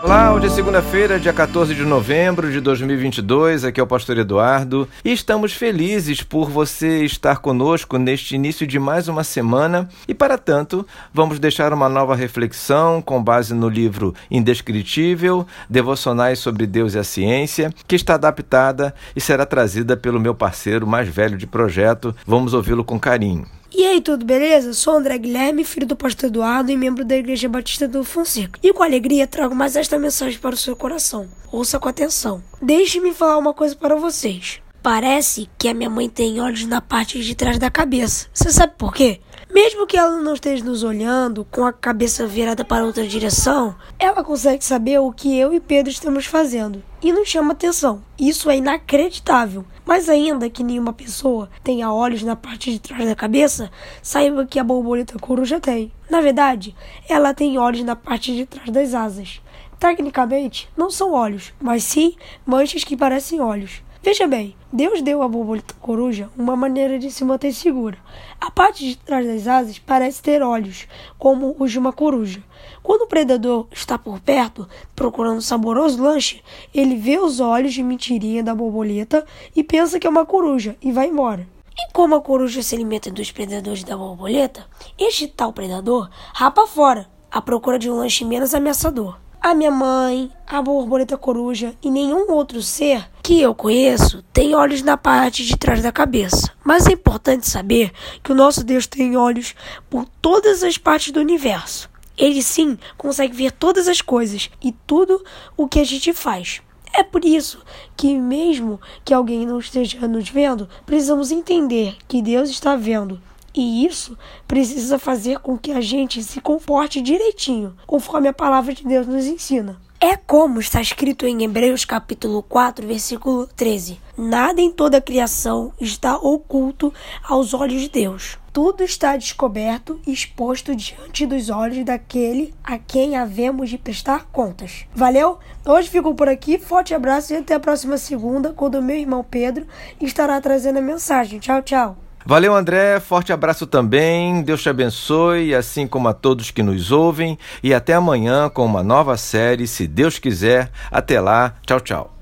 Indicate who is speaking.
Speaker 1: Olá, hoje é segunda-feira, dia 14 de novembro de 2022. Aqui é o Pastor Eduardo e estamos felizes por você estar conosco neste início de mais uma semana. E para tanto, vamos deixar uma nova reflexão com base no livro Indescritível Devocionais sobre Deus e a Ciência, que está adaptada e será trazida pelo meu parceiro mais velho de projeto. Vamos ouvi-lo com carinho.
Speaker 2: E aí, tudo beleza? Sou André Guilherme, filho do pastor Eduardo e membro da Igreja Batista do Fonseca. E com alegria trago mais esta mensagem para o seu coração. Ouça com atenção. Deixe-me falar uma coisa para vocês. Parece que a minha mãe tem olhos na parte de trás da cabeça. Você sabe por quê? Mesmo que ela não esteja nos olhando com a cabeça virada para outra direção, ela consegue saber o que eu e Pedro estamos fazendo e nos chama atenção. Isso é inacreditável. Mas ainda que nenhuma pessoa tenha olhos na parte de trás da cabeça, saiba que a borboleta coruja tem. Na verdade, ela tem olhos na parte de trás das asas. Tecnicamente, não são olhos, mas sim manchas que parecem olhos. Veja bem, Deus deu à borboleta coruja uma maneira de se manter segura. A parte de trás das asas parece ter olhos, como os de uma coruja. Quando o predador está por perto, procurando um saboroso lanche, ele vê os olhos de mentirinha da borboleta e pensa que é uma coruja e vai embora. E como a coruja se alimenta dos predadores da borboleta, este tal predador rapa fora, à procura de um lanche menos ameaçador. A minha mãe, a borboleta coruja e nenhum outro ser que eu conheço tem olhos na parte de trás da cabeça. Mas é importante saber que o nosso Deus tem olhos por todas as partes do universo. Ele sim consegue ver todas as coisas e tudo o que a gente faz. É por isso que, mesmo que alguém não esteja nos vendo, precisamos entender que Deus está vendo e isso precisa fazer com que a gente se comporte direitinho, conforme a palavra de Deus nos ensina. É como está escrito em Hebreus capítulo 4, versículo 13: Nada em toda a criação está oculto aos olhos de Deus. Tudo está descoberto e exposto diante dos olhos daquele a quem havemos de prestar contas. Valeu? Hoje fico por aqui, forte abraço e até a próxima segunda, quando meu irmão Pedro estará trazendo a mensagem. Tchau, tchau.
Speaker 1: Valeu, André. Forte abraço também. Deus te abençoe, assim como a todos que nos ouvem. E até amanhã com uma nova série, se Deus quiser. Até lá. Tchau, tchau.